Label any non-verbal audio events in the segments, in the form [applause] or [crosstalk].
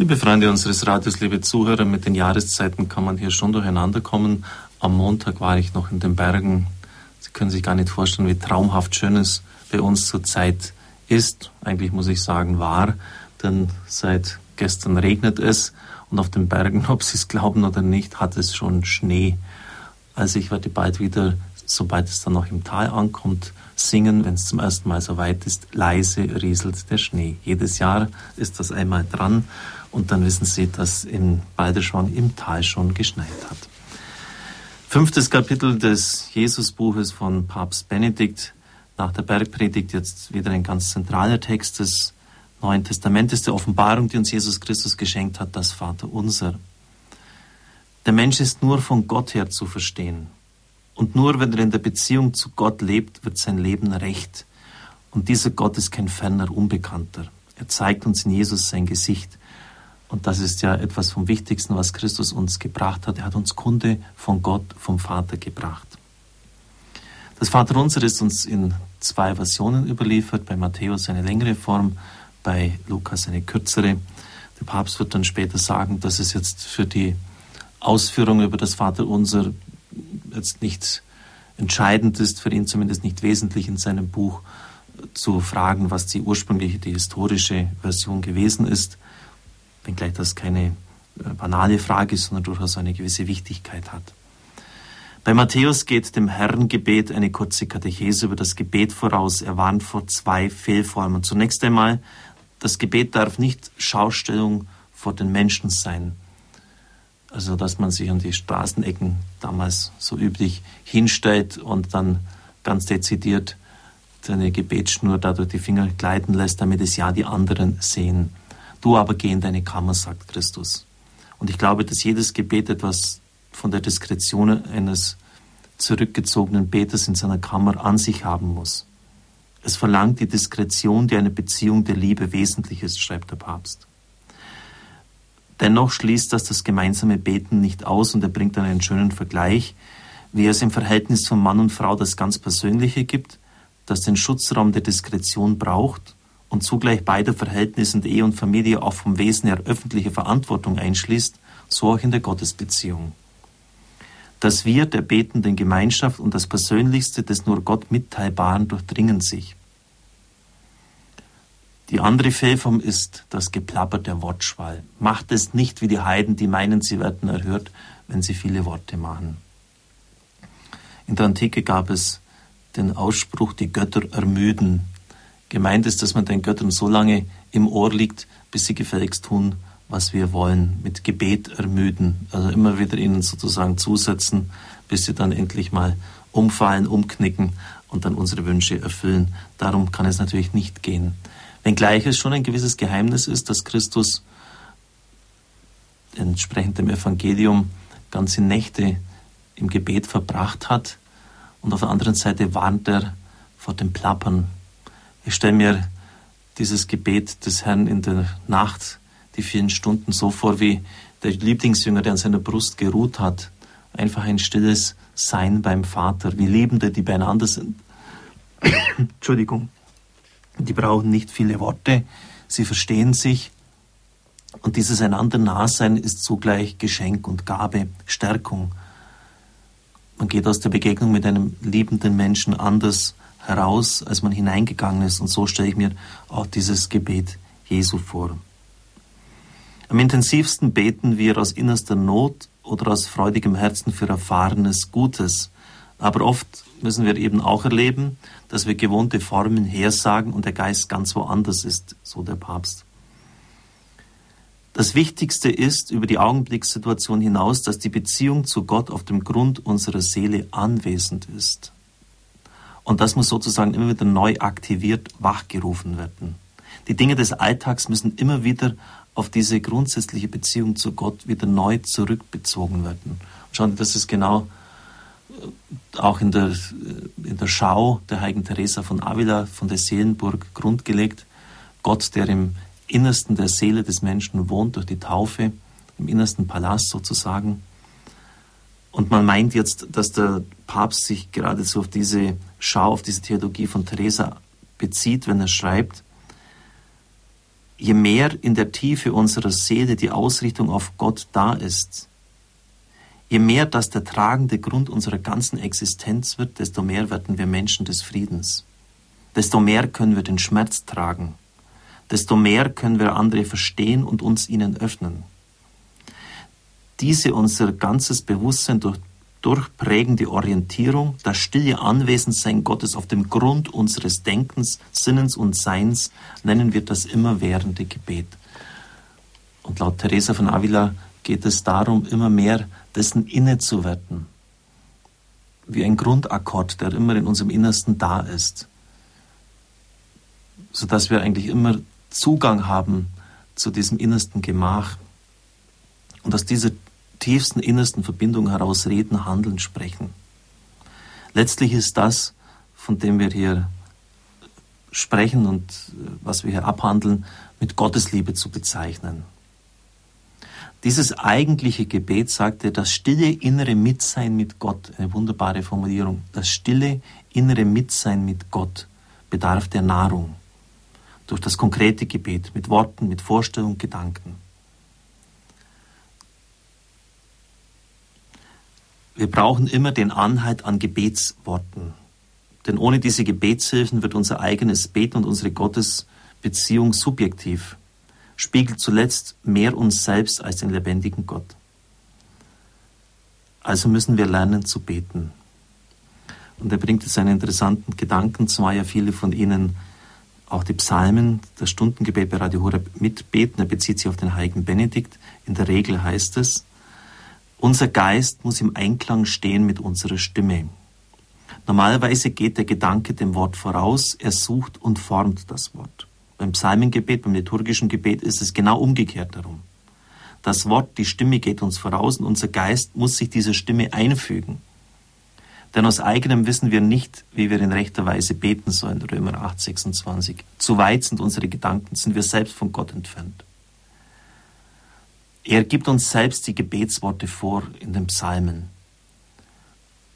Liebe Freunde unseres Radios, liebe Zuhörer, mit den Jahreszeiten kann man hier schon durcheinander kommen. Am Montag war ich noch in den Bergen. Sie können sich gar nicht vorstellen, wie traumhaft schön es bei uns zurzeit ist. Eigentlich muss ich sagen, war, denn seit gestern regnet es und auf den Bergen, [laughs] ob Sie es glauben oder nicht, hat es schon Schnee. Also ich werde bald wieder, sobald es dann noch im Tal ankommt, singen, wenn es zum ersten Mal so weit ist, leise rieselt der Schnee. Jedes Jahr ist das einmal dran und dann wissen Sie, dass in Balderschwang im Tal schon geschneit hat. Fünftes Kapitel des Jesusbuches von Papst Benedikt. Nach der Bergpredigt jetzt wieder ein ganz zentraler Text des Neuen Testamentes, der Offenbarung, die uns Jesus Christus geschenkt hat, das Vater unser. Der Mensch ist nur von Gott her zu verstehen. Und nur wenn er in der Beziehung zu Gott lebt, wird sein Leben recht. Und dieser Gott ist kein ferner Unbekannter. Er zeigt uns in Jesus sein Gesicht. Und das ist ja etwas vom Wichtigsten, was Christus uns gebracht hat. Er hat uns Kunde von Gott, vom Vater gebracht. Das Vaterunser ist uns in zwei Versionen überliefert. Bei Matthäus eine längere Form, bei Lukas eine kürzere. Der Papst wird dann später sagen, dass es jetzt für die Ausführung über das Vaterunser jetzt nicht entscheidend ist, für ihn zumindest nicht wesentlich in seinem Buch zu fragen, was die ursprüngliche, die historische Version gewesen ist wenngleich das keine äh, banale Frage ist, sondern durchaus eine gewisse Wichtigkeit hat. Bei Matthäus geht dem Herrengebet eine kurze Katechese über das Gebet voraus. Er warnt vor zwei Fehlformen. Zunächst einmal, das Gebet darf nicht Schaustellung vor den Menschen sein. Also, dass man sich an die Straßenecken damals so üblich hinstellt und dann ganz dezidiert seine Gebetsschnur da durch die Finger gleiten lässt, damit es ja die anderen sehen. Du aber geh in deine Kammer, sagt Christus. Und ich glaube, dass jedes Gebet etwas von der Diskretion eines zurückgezogenen Beters in seiner Kammer an sich haben muss. Es verlangt die Diskretion, die eine Beziehung der Liebe wesentlich ist, schreibt der Papst. Dennoch schließt das das gemeinsame Beten nicht aus und er bringt dann einen schönen Vergleich, wie es im Verhältnis von Mann und Frau das ganz Persönliche gibt, das den Schutzraum der Diskretion braucht und zugleich beider Verhältnissen Ehe und Familie auch vom Wesen her öffentliche Verantwortung einschließt, so auch in der Gottesbeziehung. Das Wir der betenden Gemeinschaft und das Persönlichste des nur Gott Mitteilbaren durchdringen sich. Die andere Fehlform ist das Geplapper der Wortschwall. Macht es nicht wie die Heiden, die meinen, sie werden erhört, wenn sie viele Worte machen. In der Antike gab es den Ausspruch, die Götter ermüden. Gemeint ist, dass man den Göttern so lange im Ohr liegt, bis sie gefälligst tun, was wir wollen. Mit Gebet ermüden. Also immer wieder ihnen sozusagen zusetzen, bis sie dann endlich mal umfallen, umknicken und dann unsere Wünsche erfüllen. Darum kann es natürlich nicht gehen. Wenngleich es schon ein gewisses Geheimnis ist, dass Christus entsprechend dem Evangelium ganze Nächte im Gebet verbracht hat. Und auf der anderen Seite warnt er vor dem Plappern ich stelle mir dieses Gebet des Herrn in der Nacht, die vielen Stunden so vor wie der Lieblingsjünger, der an seiner Brust geruht hat. Einfach ein stilles Sein beim Vater, wie Liebende, die beieinander sind. [coughs] Entschuldigung. Die brauchen nicht viele Worte, sie verstehen sich. Und dieses einander Nahsein ist zugleich Geschenk und Gabe, Stärkung. Man geht aus der Begegnung mit einem liebenden Menschen anders heraus, als man hineingegangen ist. Und so stelle ich mir auch dieses Gebet Jesu vor. Am intensivsten beten wir aus innerster Not oder aus freudigem Herzen für erfahrenes Gutes. Aber oft müssen wir eben auch erleben, dass wir gewohnte Formen hersagen und der Geist ganz woanders ist, so der Papst. Das Wichtigste ist über die Augenblickssituation hinaus, dass die Beziehung zu Gott auf dem Grund unserer Seele anwesend ist. Und das muss sozusagen immer wieder neu aktiviert, wachgerufen werden. Die Dinge des Alltags müssen immer wieder auf diese grundsätzliche Beziehung zu Gott wieder neu zurückbezogen werden. Schauen, das ist genau äh, auch in der, äh, in der Schau der heiligen Teresa von Avila, von der Seelenburg, grundgelegt. Gott, der im Innersten der Seele des Menschen wohnt, durch die Taufe, im innersten Palast sozusagen. Und man meint jetzt, dass der Papst sich geradezu auf diese Schau, auf diese Theologie von Teresa bezieht, wenn er schreibt, je mehr in der Tiefe unserer Seele die Ausrichtung auf Gott da ist, je mehr das der tragende Grund unserer ganzen Existenz wird, desto mehr werden wir Menschen des Friedens. Desto mehr können wir den Schmerz tragen. Desto mehr können wir andere verstehen und uns ihnen öffnen. Diese unser ganzes Bewusstsein durch durchprägende Orientierung, das stille Anwesendsein Gottes auf dem Grund unseres Denkens, Sinnens und Seins, nennen wir das immerwährende Gebet. Und laut Teresa von Avila geht es darum, immer mehr dessen innezuwerten. Wie ein Grundakkord, der immer in unserem Innersten da ist. Sodass wir eigentlich immer Zugang haben zu diesem innersten Gemach. Und aus dieser tiefsten, innersten Verbindung heraus reden, handeln, sprechen. Letztlich ist das, von dem wir hier sprechen und äh, was wir hier abhandeln, mit Gottesliebe zu bezeichnen. Dieses eigentliche Gebet sagte, das stille innere Mitsein mit Gott, eine wunderbare Formulierung, das stille innere Mitsein mit Gott bedarf der Nahrung durch das konkrete Gebet mit Worten, mit Vorstellung, Gedanken. Wir brauchen immer den Anhalt an Gebetsworten. Denn ohne diese Gebetshilfen wird unser eigenes Beten und unsere Gottesbeziehung subjektiv, spiegelt zuletzt mehr uns selbst als den lebendigen Gott. Also müssen wir lernen zu beten. Und er bringt jetzt einen interessanten Gedanken, zwar ja viele von Ihnen auch die Psalmen, das Stundengebet bei Radio Horeb mitbeten. Er bezieht sich auf den heiligen Benedikt. In der Regel heißt es, unser Geist muss im Einklang stehen mit unserer Stimme. Normalerweise geht der Gedanke dem Wort voraus, er sucht und formt das Wort. Beim Psalmengebet, beim liturgischen Gebet ist es genau umgekehrt darum. Das Wort, die Stimme geht uns voraus und unser Geist muss sich dieser Stimme einfügen. Denn aus eigenem wissen wir nicht, wie wir in rechter Weise beten sollen, Römer 8, 26. Zu weit sind unsere Gedanken, sind wir selbst von Gott entfernt. Er gibt uns selbst die Gebetsworte vor in den Psalmen.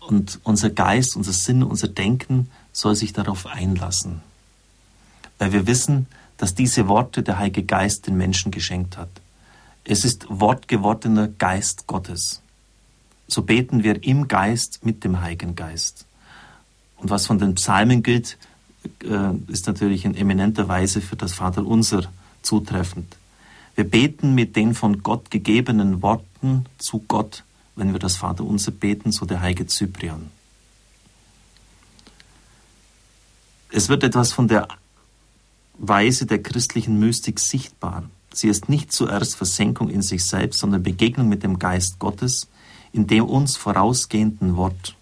Und unser Geist, unser Sinn, unser Denken soll sich darauf einlassen. Weil wir wissen, dass diese Worte der Heilige Geist den Menschen geschenkt hat. Es ist wortgewordener Geist Gottes. So beten wir im Geist mit dem Heiligen Geist. Und was von den Psalmen gilt, äh, ist natürlich in eminenter Weise für das Vaterunser zutreffend. Wir beten mit den von Gott gegebenen Worten zu Gott, wenn wir das Vaterunser beten, so der heilige Zyprian. Es wird etwas von der Weise der christlichen Mystik sichtbar. Sie ist nicht zuerst Versenkung in sich selbst, sondern Begegnung mit dem Geist Gottes in dem uns vorausgehenden Wort.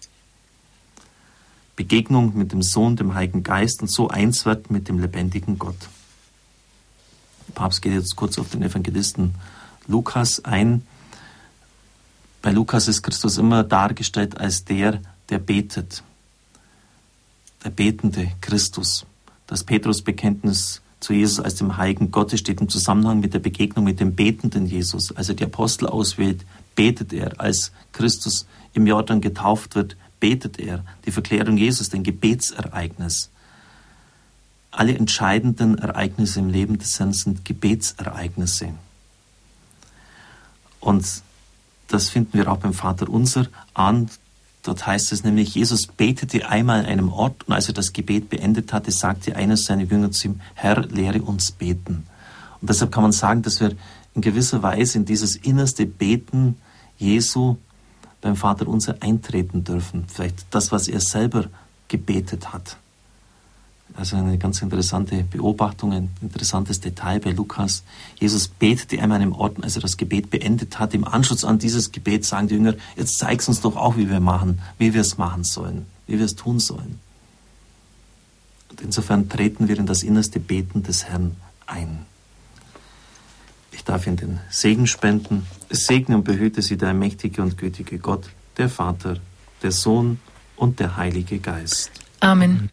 Begegnung mit dem Sohn, dem Heiligen Geist und so eins wird mit dem lebendigen Gott. Papst geht jetzt kurz auf den Evangelisten Lukas ein. Bei Lukas ist Christus immer dargestellt als der, der betet. Der betende Christus. Das Petrusbekenntnis zu Jesus als dem Heiligen Gottes steht im Zusammenhang mit der Begegnung mit dem betenden Jesus. Als er die Apostel auswählt, betet er. Als Christus im Jordan getauft wird, betet er. Die Verklärung Jesus, ein Gebetsereignis. Alle entscheidenden Ereignisse im Leben des Herrn sind Gebetsereignisse. Und das finden wir auch beim Vater Unser an. Dort heißt es nämlich, Jesus betete einmal an einem Ort und als er das Gebet beendet hatte, sagte einer seiner Jünger zu ihm, Herr, lehre uns beten. Und deshalb kann man sagen, dass wir in gewisser Weise in dieses innerste Beten Jesu beim Vater Unser eintreten dürfen. Vielleicht das, was er selber gebetet hat. Also eine ganz interessante Beobachtung, ein interessantes Detail bei Lukas. Jesus betete an einem Ort, als er das Gebet beendet hat. Im Anschluss an dieses Gebet sagen die Jünger, jetzt zeig's uns doch auch, wie wir machen, wie wir es machen sollen, wie wir es tun sollen. Und insofern treten wir in das innerste Beten des Herrn ein. Ich darf Ihnen den Segen spenden. Es segne und behüte Sie der mächtige und gütige Gott, der Vater, der Sohn und der Heilige Geist. Amen.